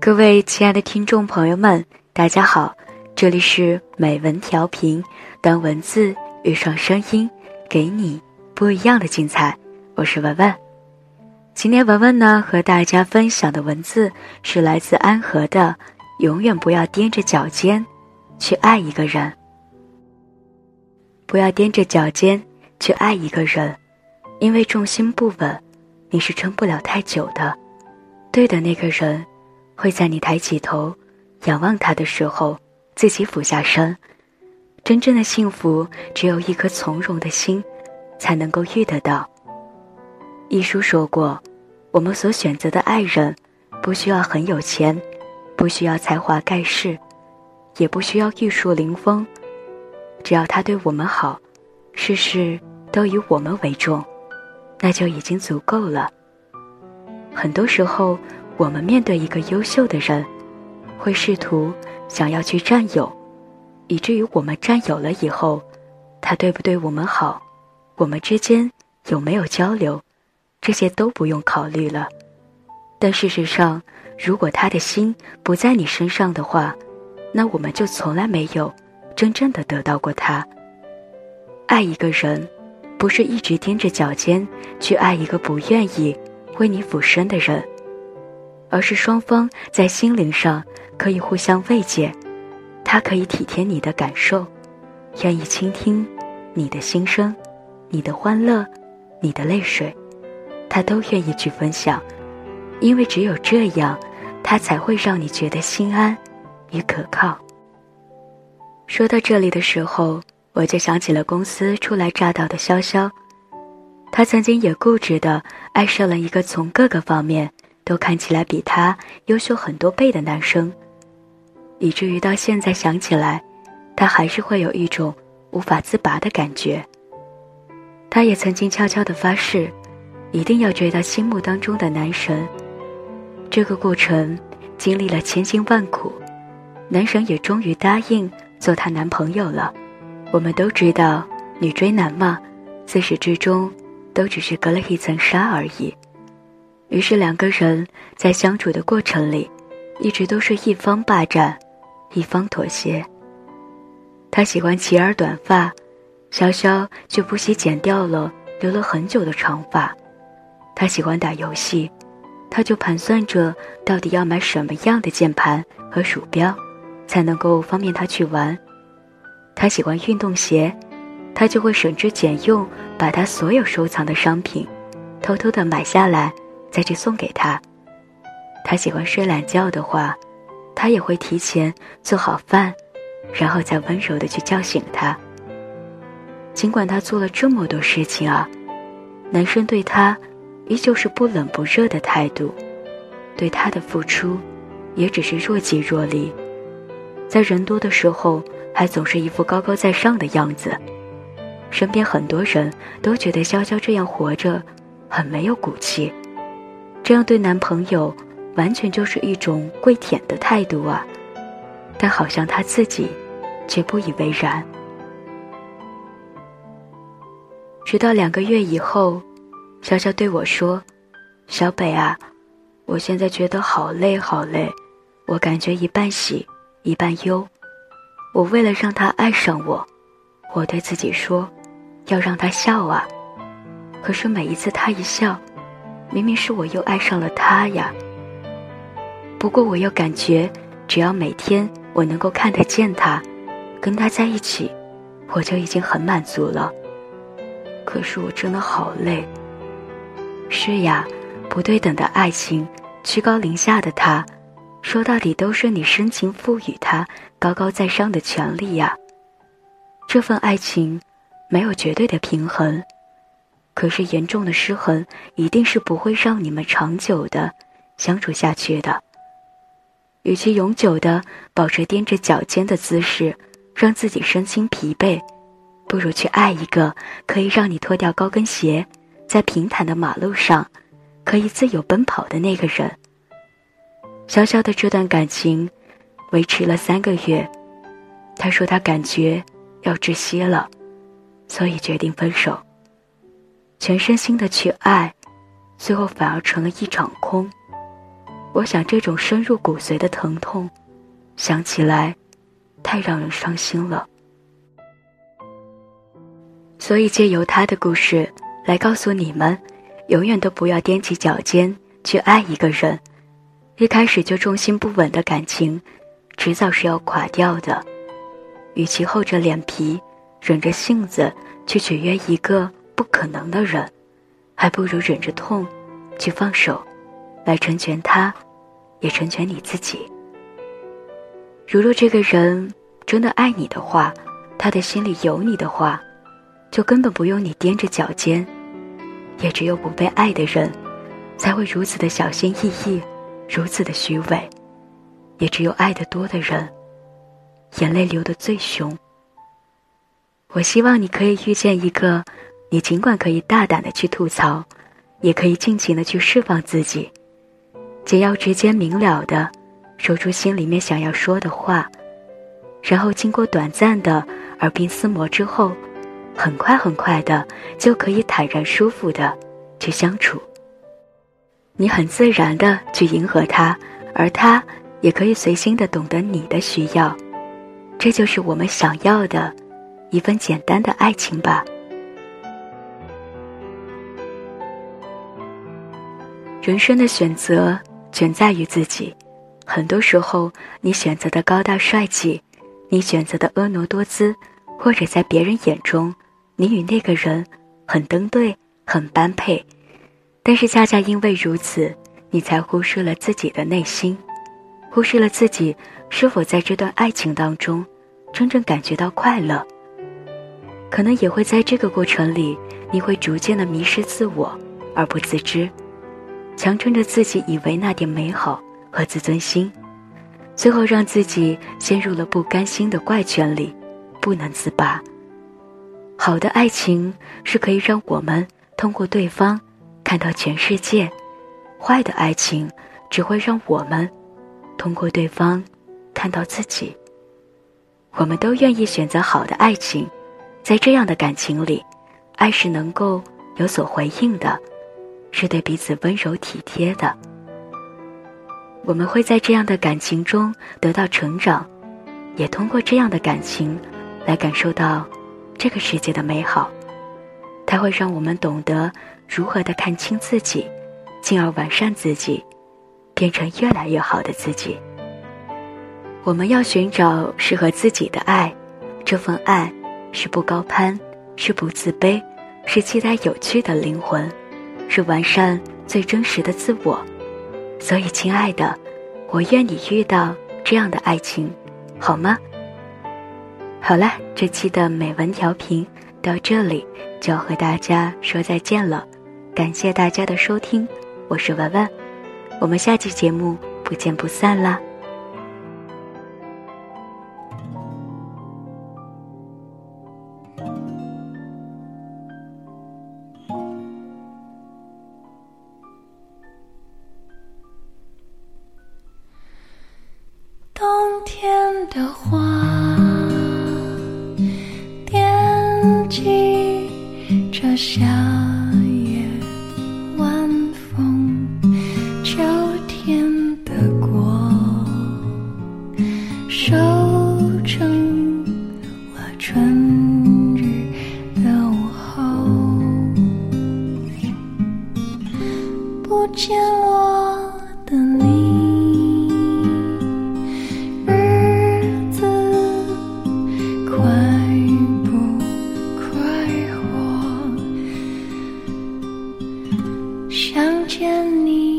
各位亲爱的听众朋友们，大家好，这里是美文调频，当文字遇上声音，给你不一样的精彩。我是文文，今天文文呢和大家分享的文字是来自安和的，永远不要踮着脚尖去爱一个人，不要踮着脚尖去爱一个人，因为重心不稳，你是撑不了太久的。对的那个人。会在你抬起头，仰望他的时候，自己俯下身。真正的幸福，只有一颗从容的心，才能够遇得到。一书说过，我们所选择的爱人，不需要很有钱，不需要才华盖世，也不需要玉树临风，只要他对我们好，事事都以我们为重，那就已经足够了。很多时候。我们面对一个优秀的人，会试图想要去占有，以至于我们占有了以后，他对不对我们好，我们之间有没有交流，这些都不用考虑了。但事实上，如果他的心不在你身上的话，那我们就从来没有真正的得到过他。爱一个人，不是一直踮着脚尖去爱一个不愿意为你俯身的人。而是双方在心灵上可以互相慰藉，他可以体贴你的感受，愿意倾听你的心声、你的欢乐、你的泪水，他都愿意去分享，因为只有这样，他才会让你觉得心安与可靠。说到这里的时候，我就想起了公司初来乍到的潇潇，他曾经也固执的爱上了一个从各个方面。都看起来比他优秀很多倍的男生，以至于到现在想起来，他还是会有一种无法自拔的感觉。他也曾经悄悄的发誓，一定要追到心目当中的男神。这个过程经历了千辛万苦，男神也终于答应做她男朋友了。我们都知道，女追男嘛，自始至终都只是隔了一层纱而已。于是两个人在相处的过程里，一直都是一方霸占，一方妥协。他喜欢齐耳短发，潇潇就不惜剪掉了留了很久的长发。他喜欢打游戏，他就盘算着到底要买什么样的键盘和鼠标，才能够方便他去玩。他喜欢运动鞋，他就会省吃俭用，把他所有收藏的商品，偷偷的买下来。再去送给他。他喜欢睡懒觉的话，他也会提前做好饭，然后再温柔的去叫醒他。尽管他做了这么多事情啊，男生对他依旧是不冷不热的态度，对他的付出也只是若即若离，在人多的时候还总是一副高高在上的样子。身边很多人都觉得潇潇这样活着很没有骨气。这样对男朋友，完全就是一种跪舔的态度啊！但好像他自己，却不以为然。直到两个月以后，潇潇对我说：“小北啊，我现在觉得好累好累，我感觉一半喜一半忧。我为了让他爱上我，我对自己说，要让他笑啊。可是每一次他一笑。”明明是我又爱上了他呀。不过我又感觉，只要每天我能够看得见他，跟他在一起，我就已经很满足了。可是我真的好累。是呀，不对等的爱情，居高临下的他，说到底都是你深情赋予他高高在上的权利呀。这份爱情，没有绝对的平衡。可是严重的失衡一定是不会让你们长久的相处下去的。与其永久的保持踮着脚尖的姿势，让自己身心疲惫，不如去爱一个可以让你脱掉高跟鞋，在平坦的马路上可以自由奔跑的那个人。小小的这段感情维持了三个月，他说他感觉要窒息了，所以决定分手。全身心的去爱，最后反而成了一场空。我想这种深入骨髓的疼痛，想起来，太让人伤心了。所以借由他的故事来告诉你们，永远都不要踮起脚尖去爱一个人。一开始就重心不稳的感情，迟早是要垮掉的。与其厚着脸皮、忍着性子去取悦一个不可能的人，还不如忍着痛去放手，来成全他，也成全你自己。如若这个人真的爱你的话，他的心里有你的话。就根本不用你踮着脚尖，也只有不被爱的人，才会如此的小心翼翼，如此的虚伪。也只有爱得多的人，眼泪流得最凶。我希望你可以遇见一个，你尽管可以大胆的去吐槽，也可以尽情的去释放自己，只要直接明了的说出心里面想要说的话，然后经过短暂的耳鬓厮磨之后。很快很快的就可以坦然舒服的去相处。你很自然的去迎合他，而他也可以随心的懂得你的需要，这就是我们想要的一份简单的爱情吧。人生的选择全在于自己，很多时候你选择的高大帅气，你选择的婀娜多姿。或者在别人眼中，你与那个人很登对，很般配，但是恰恰因为如此，你才忽视了自己的内心，忽视了自己是否在这段爱情当中真正感觉到快乐。可能也会在这个过程里，你会逐渐的迷失自我而不自知，强撑着自己以为那点美好和自尊心，最后让自己陷入了不甘心的怪圈里。不能自拔。好的爱情是可以让我们通过对方看到全世界，坏的爱情只会让我们通过对方看到自己。我们都愿意选择好的爱情，在这样的感情里，爱是能够有所回应的，是对彼此温柔体贴的。我们会在这样的感情中得到成长，也通过这样的感情。来感受到这个世界的美好，它会让我们懂得如何的看清自己，进而完善自己，变成越来越好的自己。我们要寻找适合自己的爱，这份爱是不高攀，是不自卑，是期待有趣的灵魂，是完善最真实的自我。所以，亲爱的，我愿你遇到这样的爱情，好吗？好了，这期的美文调频到这里就要和大家说再见了，感谢大家的收听，我是文文，我们下期节目不见不散啦。见我的你日子快不快活想见你。